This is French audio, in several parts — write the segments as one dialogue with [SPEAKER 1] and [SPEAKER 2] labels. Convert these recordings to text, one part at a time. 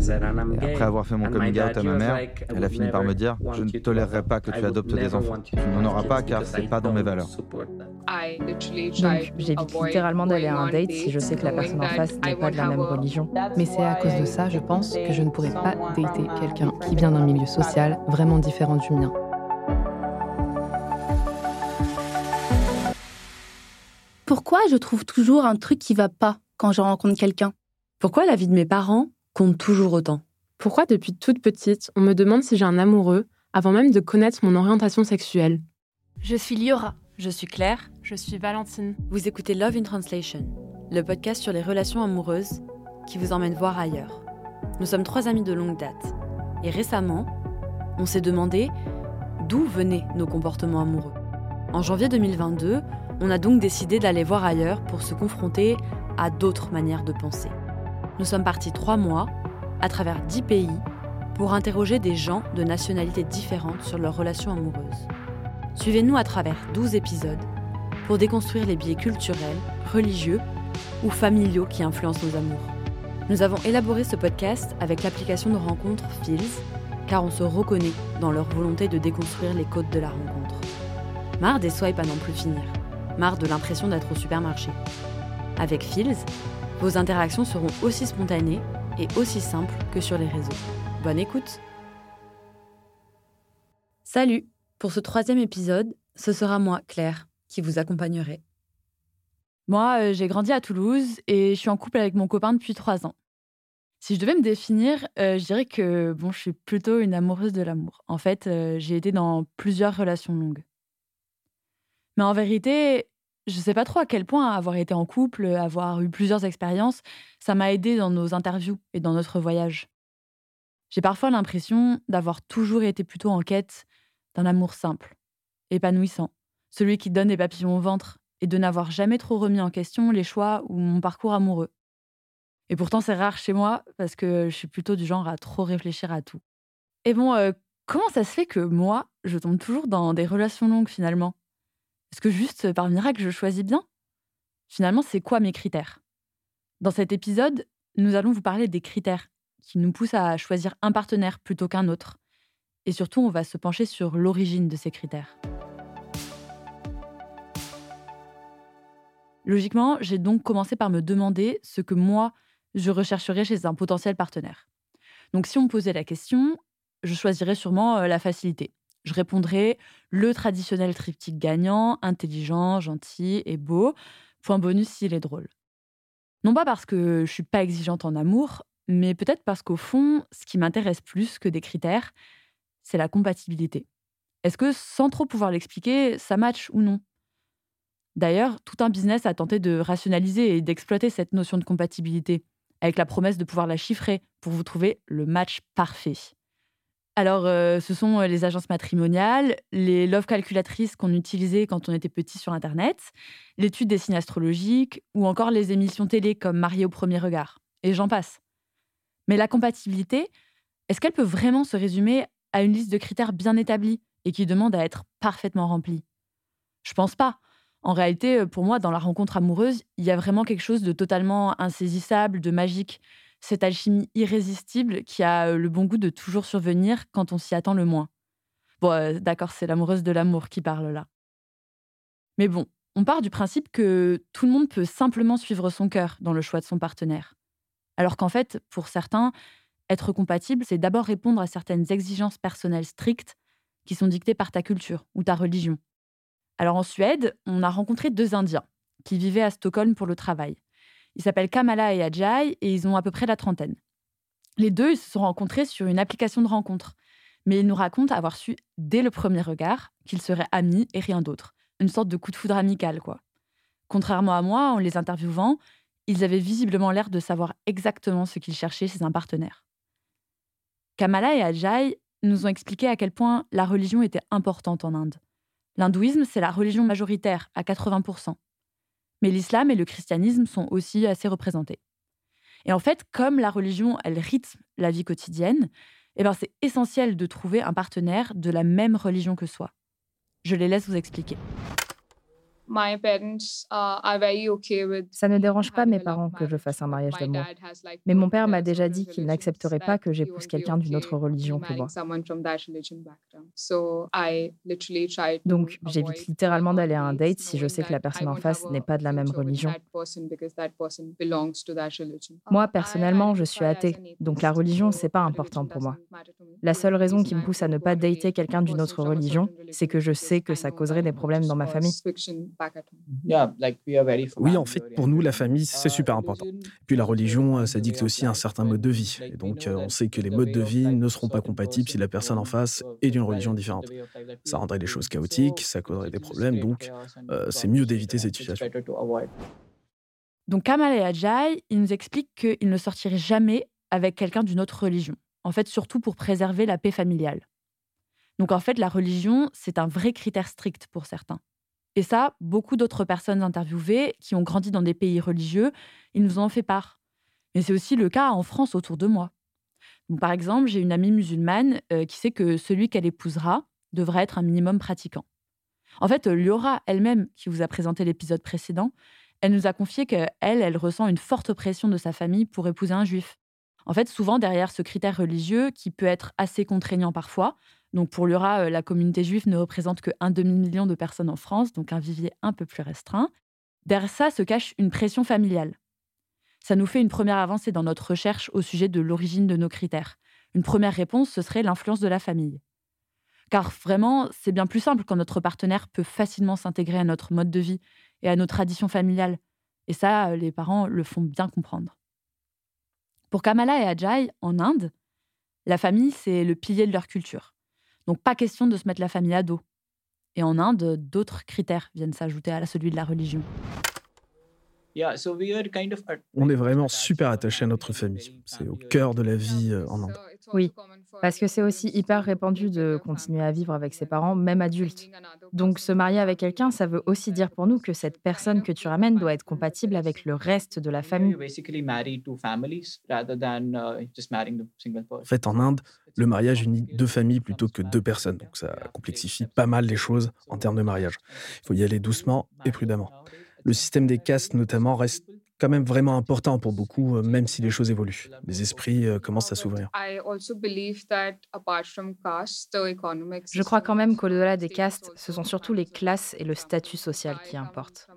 [SPEAKER 1] Et après avoir fait mon coming out à ma mère, elle a fini par me dire Je ne tolérerai pas que tu adoptes des enfants. Tu n'en auras pas car c'est pas dans mes valeurs.
[SPEAKER 2] Donc j'évite littéralement d'aller à un date si je sais que la personne en face n'est pas de la même religion.
[SPEAKER 3] Mais c'est à cause de ça, je pense, que je ne pourrais pas dater quelqu'un qui vient d'un milieu social vraiment différent du mien.
[SPEAKER 4] Pourquoi je trouve toujours un truc qui va pas quand je rencontre quelqu'un?
[SPEAKER 5] Pourquoi la vie de mes parents compte toujours autant
[SPEAKER 6] Pourquoi depuis toute petite, on me demande si j'ai un amoureux avant même de connaître mon orientation sexuelle?
[SPEAKER 7] Je suis Liora.
[SPEAKER 8] Je suis Claire.
[SPEAKER 9] Je suis Valentine.
[SPEAKER 8] Vous écoutez Love in Translation, le podcast sur les relations amoureuses qui vous emmène voir ailleurs. Nous sommes trois amis de longue date. Et récemment, on s'est demandé d'où venaient nos comportements amoureux. En janvier 2022, on a donc décidé d'aller voir ailleurs pour se confronter à d'autres manières de penser. Nous sommes partis trois mois, à travers dix pays, pour interroger des gens de nationalités différentes sur leurs relations amoureuses. Suivez-nous à travers 12 épisodes pour déconstruire les biais culturels, religieux ou familiaux qui influencent nos amours. Nous avons élaboré ce podcast avec l'application de rencontre Feels, car on se reconnaît dans leur volonté de déconstruire les codes de la rencontre. Marre des swipes à n'en plus finir marre de l'impression d'être au supermarché. Avec Feels, vos interactions seront aussi spontanées et aussi simples que sur les réseaux. Bonne écoute Salut Pour ce troisième épisode, ce sera moi, Claire, qui vous accompagnerai.
[SPEAKER 10] Moi, euh, j'ai grandi à Toulouse et je suis en couple avec mon copain depuis trois ans. Si je devais me définir, euh, je dirais que bon, je suis plutôt une amoureuse de l'amour. En fait, euh, j'ai été dans plusieurs relations longues. Mais en vérité, je ne sais pas trop à quel point avoir été en couple, avoir eu plusieurs expériences, ça m'a aidé dans nos interviews et dans notre voyage. J'ai parfois l'impression d'avoir toujours été plutôt en quête d'un amour simple, épanouissant, celui qui donne des papillons au ventre, et de n'avoir jamais trop remis en question les choix ou mon parcours amoureux. Et pourtant, c'est rare chez moi parce que je suis plutôt du genre à trop réfléchir à tout. Et bon, euh, comment ça se fait que moi, je tombe toujours dans des relations longues finalement? Est-ce que juste par miracle, je choisis bien? Finalement, c'est quoi mes critères? Dans cet épisode, nous allons vous parler des critères qui nous poussent à choisir un partenaire plutôt qu'un autre. Et surtout, on va se pencher sur l'origine de ces critères. Logiquement, j'ai donc commencé par me demander ce que moi, je rechercherais chez un potentiel partenaire. Donc si on me posait la question, je choisirais sûrement euh, la facilité. Je répondrai le traditionnel triptyque gagnant, intelligent, gentil et beau. Point bonus s'il est drôle. Non pas parce que je suis pas exigeante en amour, mais peut-être parce qu'au fond, ce qui m'intéresse plus que des critères, c'est la compatibilité. Est-ce que, sans trop pouvoir l'expliquer, ça match ou non? D'ailleurs, tout un business a tenté de rationaliser et d'exploiter cette notion de compatibilité, avec la promesse de pouvoir la chiffrer pour vous trouver le match parfait. Alors, euh, ce sont euh, les agences matrimoniales, les love calculatrices qu'on utilisait quand on était petit sur Internet, l'étude des signes astrologiques ou encore les émissions télé comme Marié au premier regard. Et j'en passe. Mais la compatibilité, est-ce qu'elle peut vraiment se résumer à une liste de critères bien établis et qui demandent à être parfaitement remplis Je pense pas. En réalité, pour moi, dans la rencontre amoureuse, il y a vraiment quelque chose de totalement insaisissable, de magique cette alchimie irrésistible qui a euh, le bon goût de toujours survenir quand on s'y attend le moins. Bon, euh, d'accord, c'est l'amoureuse de l'amour qui parle là. Mais bon, on part du principe que tout le monde peut simplement suivre son cœur dans le choix de son partenaire. Alors qu'en fait, pour certains, être compatible, c'est d'abord répondre à certaines exigences personnelles strictes qui sont dictées par ta culture ou ta religion. Alors en Suède, on a rencontré deux Indiens qui vivaient à Stockholm pour le travail. Ils s'appellent Kamala et Ajay et ils ont à peu près la trentaine. Les deux, ils se sont rencontrés sur une application de rencontre. Mais ils nous racontent avoir su dès le premier regard qu'ils seraient amis et rien d'autre. Une sorte de coup de foudre amical, quoi. Contrairement à moi, en les interviewant, ils avaient visiblement l'air de savoir exactement ce qu'ils cherchaient chez un partenaire. Kamala et Ajay nous ont expliqué à quel point la religion était importante en Inde. L'hindouisme, c'est la religion majoritaire, à 80%. Mais l'islam et le christianisme sont aussi assez représentés. Et en fait, comme la religion, elle rythme la vie quotidienne, eh ben c'est essentiel de trouver un partenaire de la même religion que soi. Je les laisse vous expliquer.
[SPEAKER 2] Ça ne dérange pas mes parents que je fasse un mariage d'amour. Mais mon père m'a déjà dit qu'il n'accepterait pas que j'épouse quelqu'un d'une autre religion que moi. Donc, j'évite littéralement d'aller à un date si je sais que la personne en face n'est pas de la même religion. Moi, personnellement, je suis athée, donc la religion, c'est pas important pour moi. La seule raison qui me pousse à ne pas dater quelqu'un d'une autre religion, c'est que je sais que ça causerait des problèmes dans ma famille.
[SPEAKER 7] Oui, en fait, pour nous, la famille, c'est super important. Puis la religion, ça dicte aussi un certain mode de vie. Et donc, on sait que les modes de vie ne seront pas compatibles si la personne en face est d'une religion différente. Ça rendrait les choses chaotiques, ça causerait des problèmes, donc euh, c'est mieux d'éviter cette situation.
[SPEAKER 10] Donc Kamal et Ajay, ils nous expliquent qu'ils ne sortiraient jamais avec quelqu'un d'une autre religion. En fait, surtout pour préserver la paix familiale. Donc en fait, la religion, c'est un vrai critère strict pour certains. Et ça, beaucoup d'autres personnes interviewées qui ont grandi dans des pays religieux, ils nous en ont fait part. Mais c'est aussi le cas en France autour de moi. Donc, par exemple, j'ai une amie musulmane euh, qui sait que celui qu'elle épousera devrait être un minimum pratiquant. En fait, Liora elle-même, qui vous a présenté l'épisode précédent, elle nous a confié qu'elle, elle ressent une forte pression de sa famille pour épouser un juif. En fait, souvent derrière ce critère religieux, qui peut être assez contraignant parfois, donc pour Liora, euh, la communauté juive ne représente que un demi-million de personnes en France, donc un vivier un peu plus restreint, derrière ça se cache une pression familiale. Ça nous fait une première avancée dans notre recherche au sujet de l'origine de nos critères. Une première réponse, ce serait l'influence de la famille. Car vraiment, c'est bien plus simple quand notre partenaire peut facilement s'intégrer à notre mode de vie et à nos traditions familiales. Et ça, les parents le font bien comprendre. Pour Kamala et Ajay, en Inde, la famille, c'est le pilier de leur culture. Donc pas question de se mettre la famille à dos. Et en Inde, d'autres critères viennent s'ajouter à celui de la religion.
[SPEAKER 7] On est vraiment super attaché à notre famille. C'est au cœur de la vie euh, en Inde.
[SPEAKER 2] Oui, parce que c'est aussi hyper répandu de continuer à vivre avec ses parents, même adultes. Donc se marier avec quelqu'un, ça veut aussi dire pour nous que cette personne que tu ramènes doit être compatible avec le reste de la famille. Uh,
[SPEAKER 7] en fait, en Inde, le mariage unit deux familles plutôt que deux personnes. Donc ça complexifie pas mal les choses en termes de mariage. Il faut y aller doucement et prudemment. Le système des castes, notamment, reste quand même vraiment important pour beaucoup, euh, même si les choses évoluent. Les esprits euh, commencent à s'ouvrir.
[SPEAKER 2] Je crois quand même qu'au-delà des castes, ce sont surtout les classes et le statut social qui importent.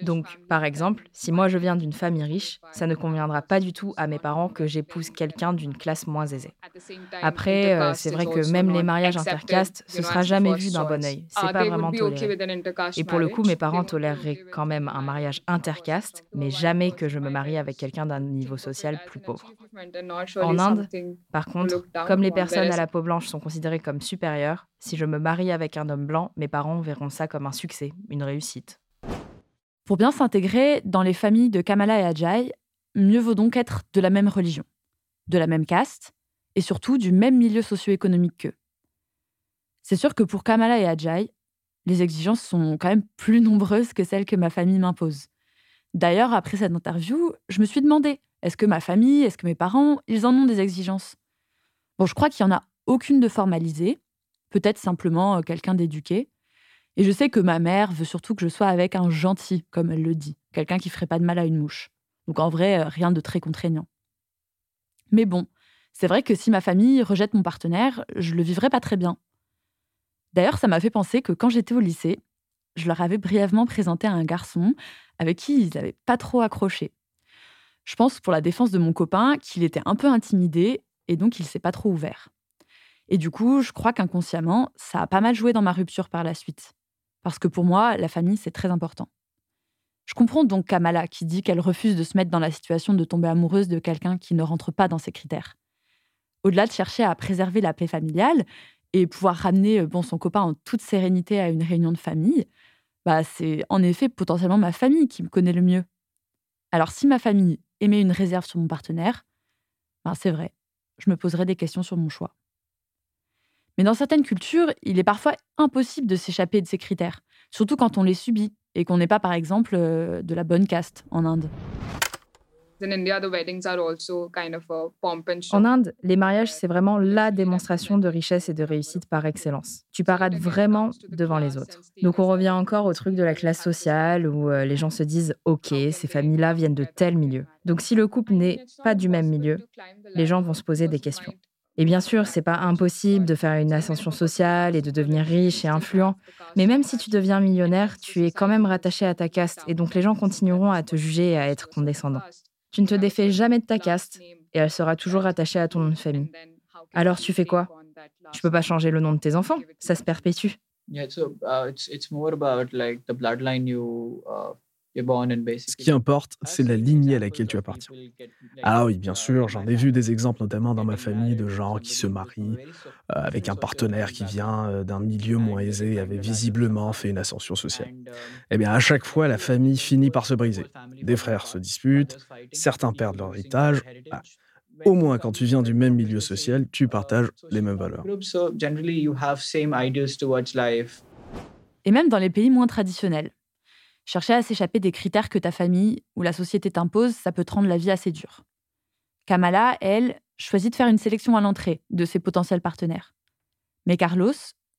[SPEAKER 2] Donc, par exemple, si moi je viens d'une famille riche, ça ne conviendra pas du tout à mes parents que j'épouse quelqu'un d'une classe moins aisée. Après, euh, c'est vrai que même les mariages intercastes, ce sera jamais vu d'un bon oeil. C'est pas vraiment toléré. Et pour le coup, mes parents toléreraient quand même un mariage intercaste, mais jamais que je me marie avec quelqu'un d'un niveau social plus pauvre. En Inde, par contre, comme les personnes à la peau blanche sont considérées comme supérieures, si je me marie avec un homme blanc, mes parents verront ça comme un succès, une réussite.
[SPEAKER 10] Pour bien s'intégrer dans les familles de Kamala et Ajay, mieux vaut donc être de la même religion, de la même caste et surtout du même milieu socio-économique qu'eux. C'est sûr que pour Kamala et Ajay, les exigences sont quand même plus nombreuses que celles que ma famille m'impose. D'ailleurs, après cette interview, je me suis demandé est-ce que ma famille, est-ce que mes parents, ils en ont des exigences? Bon, je crois qu'il n'y en a aucune de formalisée, peut-être simplement euh, quelqu'un d'éduqué, et je sais que ma mère veut surtout que je sois avec un gentil, comme elle le dit, quelqu'un qui ferait pas de mal à une mouche. Donc en vrai, euh, rien de très contraignant. Mais bon, c'est vrai que si ma famille rejette mon partenaire, je le vivrais pas très bien. D'ailleurs, ça m'a fait penser que quand j'étais au lycée, je leur avais brièvement présenté un garçon avec qui ils n'avaient pas trop accroché. Je pense pour la défense de mon copain qu'il était un peu intimidé et donc il s'est pas trop ouvert. Et du coup, je crois qu'inconsciemment, ça a pas mal joué dans ma rupture par la suite. Parce que pour moi, la famille, c'est très important. Je comprends donc Kamala qui dit qu'elle refuse de se mettre dans la situation de tomber amoureuse de quelqu'un qui ne rentre pas dans ses critères. Au-delà de chercher à préserver la paix familiale et pouvoir ramener euh, bon, son copain en toute sérénité à une réunion de famille, bah, c'est en effet potentiellement ma famille qui me connaît le mieux. Alors si ma famille émet une réserve sur mon partenaire, ben, c'est vrai, je me poserai des questions sur mon choix. Mais dans certaines cultures, il est parfois impossible de s'échapper de ces critères, surtout quand on les subit et qu'on n'est pas, par exemple, euh, de la bonne caste en Inde.
[SPEAKER 2] En Inde, les mariages, c'est vraiment la démonstration de richesse et de réussite par excellence. Tu parades vraiment devant les autres. Donc on revient encore au truc de la classe sociale où euh, les gens se disent OK, ces familles-là viennent de tel milieu. Donc si le couple n'est pas du même milieu, les gens vont se poser des questions. Et bien sûr, c'est pas impossible de faire une ascension sociale et de devenir riche et influent. Mais même si tu deviens millionnaire, tu es quand même rattaché à ta caste et donc les gens continueront à te juger et à être condescendants. Tu ne te défais jamais de ta caste et elle sera toujours rattachée à ton nom de famille. Alors tu fais quoi? Tu peux pas changer le nom de tes enfants, ça se perpétue.
[SPEAKER 7] Ce qui importe, c'est la lignée à laquelle tu appartiens. Ah oui, bien sûr, j'en ai vu des exemples, notamment dans ma famille, de gens qui se marient euh, avec un partenaire qui vient euh, d'un milieu moins aisé et avait visiblement fait une ascension sociale. Eh bien, à chaque fois, la famille finit par se briser. Des frères se disputent, certains perdent leur héritage. Ah, au moins, quand tu viens du même milieu social, tu partages les mêmes valeurs.
[SPEAKER 10] Et même dans les pays moins traditionnels. Chercher à s'échapper des critères que ta famille ou la société t'impose, ça peut te rendre la vie assez dure. Kamala, elle, choisit de faire une sélection à l'entrée de ses potentiels partenaires. Mais Carlos,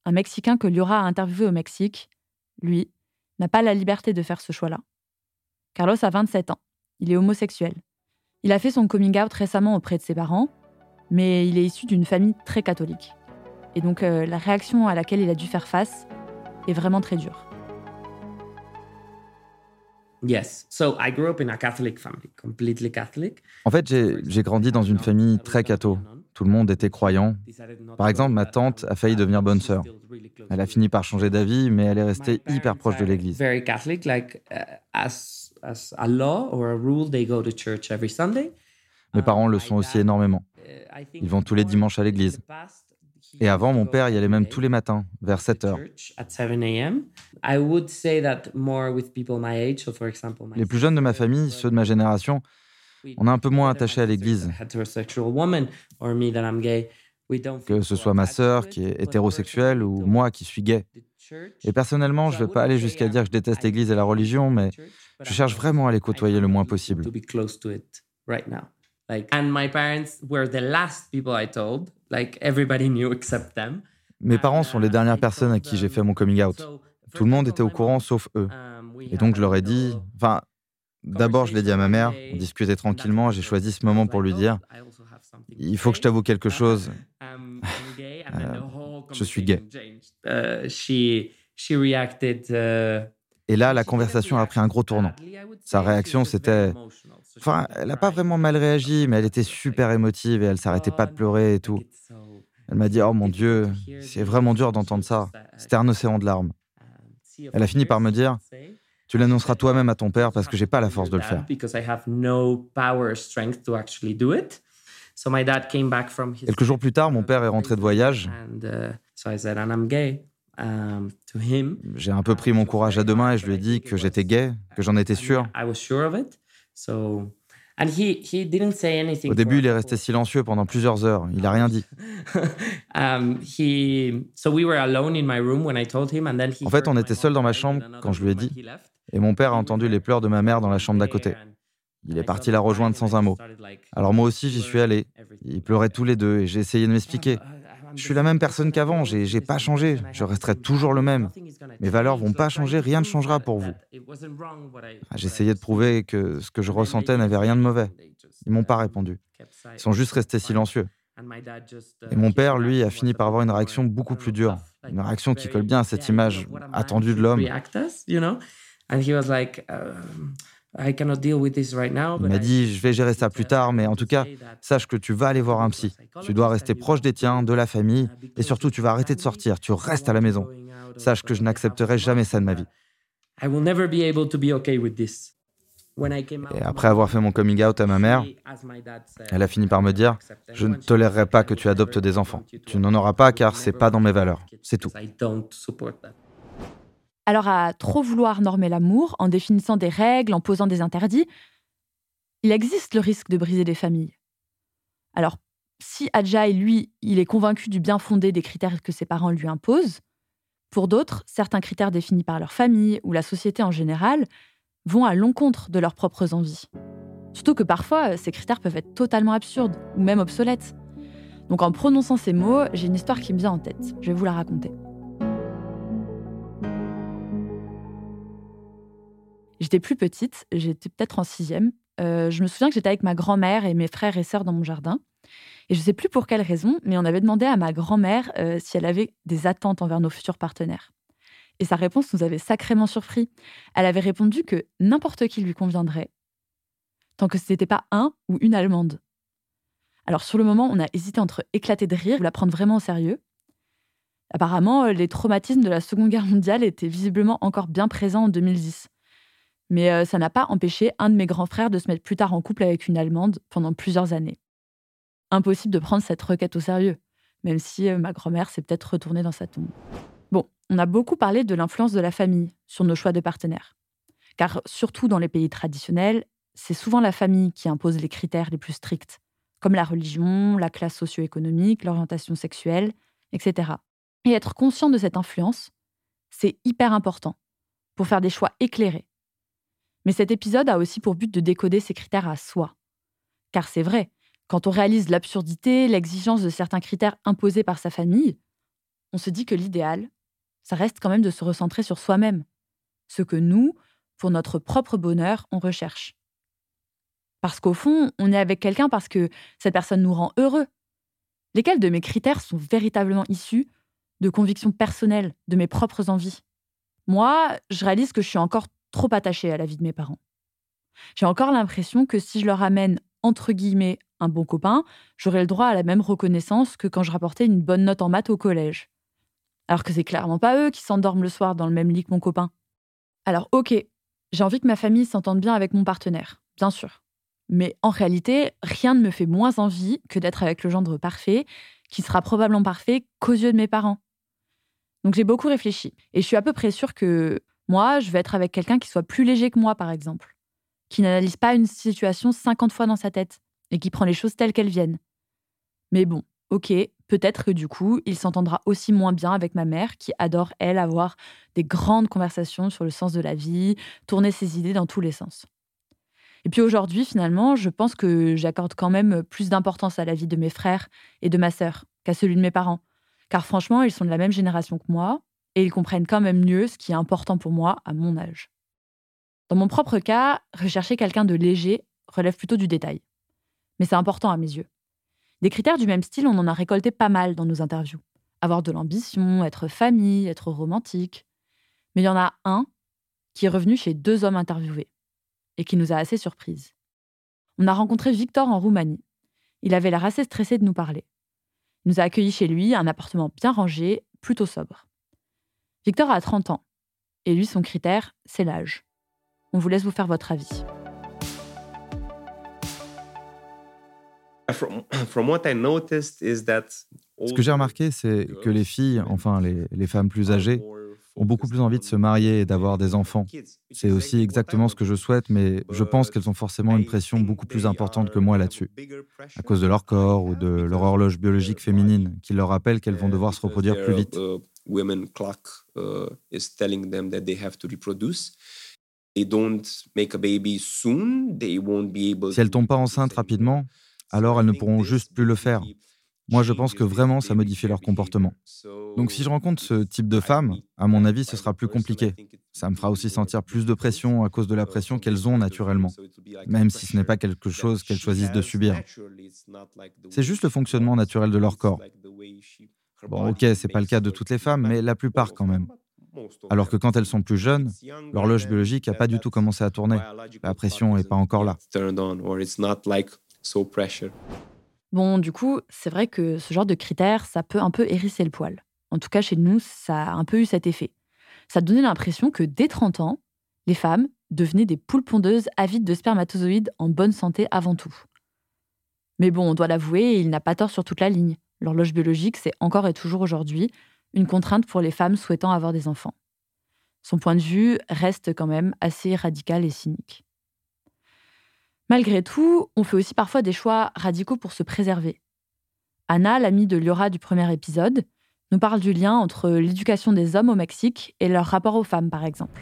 [SPEAKER 10] un Mexicain que Liora a interviewé au Mexique, lui, n'a pas la liberté de faire ce choix-là. Carlos a 27 ans. Il est homosexuel. Il a fait son coming out récemment auprès de ses parents, mais il est issu d'une famille très catholique. Et donc euh, la réaction à laquelle il a dû faire face est vraiment très dure.
[SPEAKER 1] Yes. So I grew up in a Catholic family, completely Catholic. En fait, j'ai grandi dans une famille très catho. Tout le monde était croyant. Par exemple, ma tante a failli devenir bonne sœur. Elle a fini par changer d'avis, mais elle est restée hyper proche de l'Église. Very Catholic, like uh, as as a law or a rule, they go to church every Sunday. Mes parents le sont aussi énormément. Uh, Ils vont tous les dimanches à l'église. Et avant, mon père y allait même tous les matins, vers 7 heures. Les plus jeunes de ma famille, ceux de ma génération, on est un peu moins attachés à l'église. Que ce soit ma sœur qui est hétérosexuelle ou moi qui suis gay. Et personnellement, je ne vais pas aller jusqu'à dire que je déteste l'église et la religion, mais je cherche vraiment à les côtoyer le moins possible. Mes parents sont les dernières personnes à qui j'ai fait mon coming out. Tout le monde était au courant sauf eux. Et donc je leur ai dit, enfin, d'abord je l'ai dit à ma mère, on discutait tranquillement, j'ai choisi ce moment pour lui dire, il faut que je t'avoue quelque chose. Euh, je suis gay. Et là, la conversation a pris un gros tournant. Sa réaction, c'était Enfin, elle n'a pas vraiment mal réagi, mais elle était super émotive et elle s'arrêtait pas de pleurer et tout. Elle m'a dit Oh mon Dieu, c'est vraiment dur d'entendre ça. C'était un océan de larmes. Elle a fini par me dire Tu l'annonceras toi-même à ton père parce que j'ai pas la force de le faire. Quelques jours plus tard, mon père est rentré de voyage. J'ai un peu pris mon courage à deux mains et je lui ai dit que j'étais gay, que j'en étais sûr. Au début, il est resté silencieux pendant plusieurs heures. Il n'a rien dit. En fait, on était seuls dans ma chambre quand je lui ai dit. Et mon père a entendu les pleurs de ma mère dans la chambre d'à côté. Il est parti la rejoindre sans un mot. Alors moi aussi, j'y suis allé. Ils pleuraient tous les deux et j'ai essayé de m'expliquer. Je suis la même personne qu'avant, j'ai, j'ai pas changé, je resterai toujours le même. Mes valeurs vont pas changer, rien ne changera pour vous. Ah, j'essayais de prouver que ce que je ressentais n'avait rien de mauvais. Ils m'ont pas répondu. Ils sont juste restés silencieux. Et mon père, lui, a fini par avoir une réaction beaucoup plus dure, une réaction qui colle bien à cette image attendue de l'homme. Il m'a dit, je vais gérer ça plus tard, mais en tout cas, sache que tu vas aller voir un psy. Tu dois rester proche des tiens, de la famille, et surtout, tu vas arrêter de sortir, tu restes à la maison. Sache que je n'accepterai jamais ça de ma vie. Et après avoir fait mon coming out à ma mère, elle a fini par me dire Je ne tolérerai pas que tu adoptes des enfants. Tu n'en auras pas car c'est pas dans mes valeurs. C'est tout.
[SPEAKER 10] Alors à trop vouloir normer l'amour en définissant des règles, en posant des interdits, il existe le risque de briser des familles. Alors si Ajay, lui, il est convaincu du bien fondé des critères que ses parents lui imposent, pour d'autres, certains critères définis par leur famille ou la société en général vont à l'encontre de leurs propres envies. Surtout que parfois, ces critères peuvent être totalement absurdes ou même obsolètes. Donc en prononçant ces mots, j'ai une histoire qui me vient en tête. Je vais vous la raconter. J'étais plus petite, j'étais peut-être en sixième. Euh, je me souviens que j'étais avec ma grand-mère et mes frères et sœurs dans mon jardin. Et je ne sais plus pour quelle raison, mais on avait demandé à ma grand-mère euh, si elle avait des attentes envers nos futurs partenaires. Et sa réponse nous avait sacrément surpris. Elle avait répondu que n'importe qui lui conviendrait, tant que ce n'était pas un ou une Allemande. Alors sur le moment, on a hésité entre éclater de rire ou la prendre vraiment au sérieux. Apparemment, les traumatismes de la Seconde Guerre mondiale étaient visiblement encore bien présents en 2010. Mais euh, ça n'a pas empêché un de mes grands frères de se mettre plus tard en couple avec une Allemande pendant plusieurs années. Impossible de prendre cette requête au sérieux, même si euh, ma grand-mère s'est peut-être retournée dans sa tombe. Bon, on a beaucoup parlé de l'influence de la famille sur nos choix de partenaires. Car surtout dans les pays traditionnels, c'est souvent la famille qui impose les critères les plus stricts, comme la religion, la classe socio-économique, l'orientation sexuelle, etc. Et être conscient de cette influence, c'est hyper important pour faire des choix éclairés. Mais cet épisode a aussi pour but de décoder ces critères à soi. Car c'est vrai, quand on réalise l'absurdité, l'exigence de certains critères imposés par sa famille, on se dit que l'idéal, ça reste quand même de se recentrer sur soi-même, ce que nous, pour notre propre bonheur, on recherche. Parce qu'au fond, on est avec quelqu'un parce que cette personne nous rend heureux. Lesquels de mes critères sont véritablement issus de convictions personnelles, de mes propres envies? Moi, je réalise que je suis encore trop attachée à la vie de mes parents. J'ai encore l'impression que si je leur amène, entre guillemets, un bon copain, j'aurai le droit à la même reconnaissance que quand je rapportais une bonne note en maths au collège. Alors que c'est clairement pas eux qui s'endorment le soir dans le même lit que mon copain. Alors ok, j'ai envie que ma famille s'entende bien avec mon partenaire, bien sûr. Mais en réalité, rien ne me fait moins envie que d'être avec le gendre parfait, qui sera probablement parfait qu'aux yeux de mes parents. Donc j'ai beaucoup réfléchi. Et je suis à peu près sûre que moi, je vais être avec quelqu'un qui soit plus léger que moi, par exemple. Qui n'analyse pas une situation 50 fois dans sa tête et qui prend les choses telles qu'elles viennent. Mais bon, ok, peut-être que du coup, il s'entendra aussi moins bien avec ma mère, qui adore, elle, avoir des grandes conversations sur le sens de la vie, tourner ses idées dans tous les sens. Et puis aujourd'hui, finalement, je pense que j'accorde quand même plus d'importance à la vie de mes frères et de ma sœur qu'à celui de mes parents. Car franchement, ils sont de la même génération que moi et ils comprennent quand même mieux ce qui est important pour moi à mon âge. Dans mon propre cas, rechercher quelqu'un de léger relève plutôt du détail. Mais c'est important à mes yeux. Des critères du même style, on en a récolté pas mal dans nos interviews. Avoir de l'ambition, être famille, être romantique. Mais il y en a un qui est revenu chez deux hommes interviewés et qui nous a assez surprises. On a rencontré Victor en Roumanie. Il avait l'air assez stressé de nous parler. Il nous a accueillis chez lui, un appartement bien rangé, plutôt sobre. Victor a 30 ans, et lui, son critère, c'est l'âge. On vous laisse vous faire votre avis.
[SPEAKER 11] Ce que j'ai remarqué, c'est que les filles, enfin les femmes plus âgées, ont beaucoup plus envie de se marier et d'avoir des enfants. C'est aussi exactement ce que je souhaite, mais je pense qu'elles ont forcément une pression beaucoup plus importante que moi là-dessus, à cause de leur corps ou de leur horloge biologique féminine, qui leur rappelle qu'elles vont devoir se reproduire plus vite. Si elles tombent pas enceintes rapidement, alors elles ne pourront juste plus le faire. Moi, je pense que vraiment, ça modifie leur comportement. Donc, si je rencontre ce type de femme, à mon avis, ce sera plus compliqué. Ça me fera aussi sentir plus de pression à cause de la pression qu'elles ont naturellement, même si ce n'est pas quelque chose qu'elles choisissent de subir. C'est juste le fonctionnement naturel de leur corps. Bon, ok, c'est pas le cas de toutes les femmes, mais la plupart quand même. Alors que quand elles sont plus jeunes, l'horloge biologique n'a pas du tout commencé à tourner. La pression n'est pas encore là.
[SPEAKER 10] Bon, du coup, c'est vrai que ce genre de critères, ça peut un peu hérisser le poil. En tout cas, chez nous, ça a un peu eu cet effet. Ça donnait l'impression que dès 30 ans, les femmes devenaient des poules pondeuses avides de spermatozoïdes en bonne santé avant tout. Mais bon, on doit l'avouer, il n'a pas tort sur toute la ligne. L'horloge biologique, c'est encore et toujours aujourd'hui une contrainte pour les femmes souhaitant avoir des enfants. Son point de vue reste quand même assez radical et cynique. Malgré tout, on fait aussi parfois des choix radicaux pour se préserver. Anna, l'amie de Liora du premier épisode, nous parle du lien entre l'éducation des hommes au Mexique et leur rapport aux femmes, par exemple.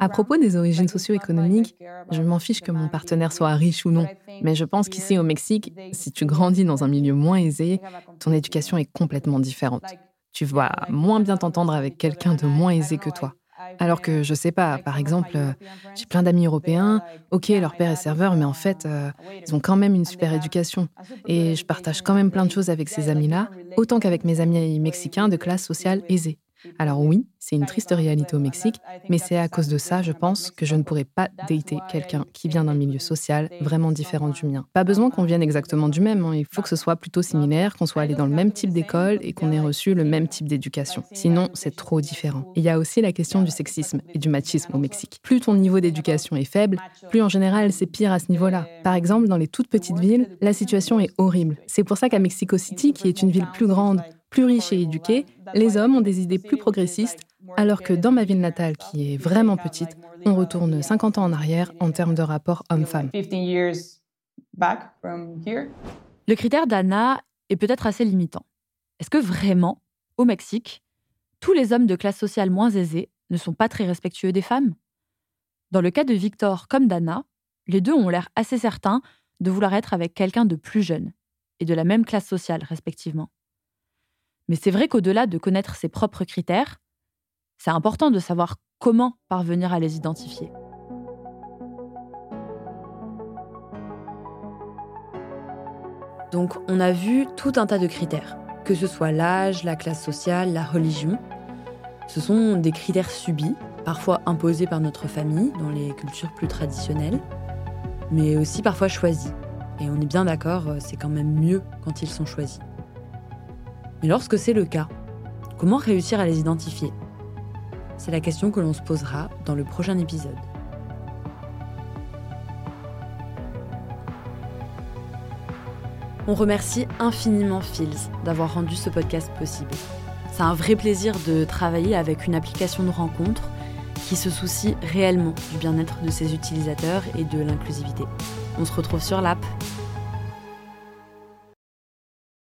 [SPEAKER 3] À propos des origines socio-économiques, je m'en fiche que mon partenaire soit riche ou non, mais je pense qu'ici au Mexique, si tu grandis dans un milieu moins aisé, ton éducation est complètement différente. Tu vas moins bien t'entendre avec quelqu'un de moins aisé que toi. Alors que, je sais pas, par exemple, j'ai plein d'amis européens, ok, leur père est serveur, mais en fait, euh, ils ont quand même une super éducation. Et je partage quand même plein de choses avec ces amis-là, autant qu'avec mes amis mexicains de classe sociale aisée. Alors oui, c'est une triste réalité au Mexique, mais c'est à cause de ça, je pense, que je ne pourrais pas dater quelqu'un qui vient d'un milieu social vraiment différent du mien. Pas besoin qu'on vienne exactement du même, hein. il faut que ce soit plutôt similaire, qu'on soit allé dans le même type d'école et qu'on ait reçu le même type d'éducation. Sinon, c'est trop différent. Il y a aussi la question du sexisme et du machisme au Mexique. Plus ton niveau d'éducation est faible, plus en général c'est pire à ce niveau-là. Par exemple, dans les toutes petites villes, la situation est horrible. C'est pour ça qu'à Mexico City, qui est une ville plus grande, plus riches et éduqués, les hommes ont des idées plus progressistes, alors que dans ma ville natale, qui est vraiment petite, on retourne 50 ans en arrière en termes de rapport homme-femme.
[SPEAKER 10] Le critère d'Anna est peut-être assez limitant. Est-ce que vraiment, au Mexique, tous les hommes de classe sociale moins aisée ne sont pas très respectueux des femmes? Dans le cas de Victor comme d'Anna, les deux ont l'air assez certains de vouloir être avec quelqu'un de plus jeune et de la même classe sociale, respectivement. Mais c'est vrai qu'au-delà de connaître ses propres critères, c'est important de savoir comment parvenir à les identifier. Donc on a vu tout un tas de critères, que ce soit l'âge, la classe sociale, la religion. Ce sont des critères subis, parfois imposés par notre famille dans les cultures plus traditionnelles, mais aussi parfois choisis. Et on est bien d'accord, c'est quand même mieux quand ils sont choisis. Mais lorsque c'est le cas, comment réussir à les identifier? C'est la question que l'on se posera dans le prochain épisode. On remercie infiniment Fields d'avoir rendu ce podcast possible. C'est un vrai plaisir de travailler avec une application de rencontre qui se soucie réellement du bien-être de ses utilisateurs et de l'inclusivité. On se retrouve sur l'app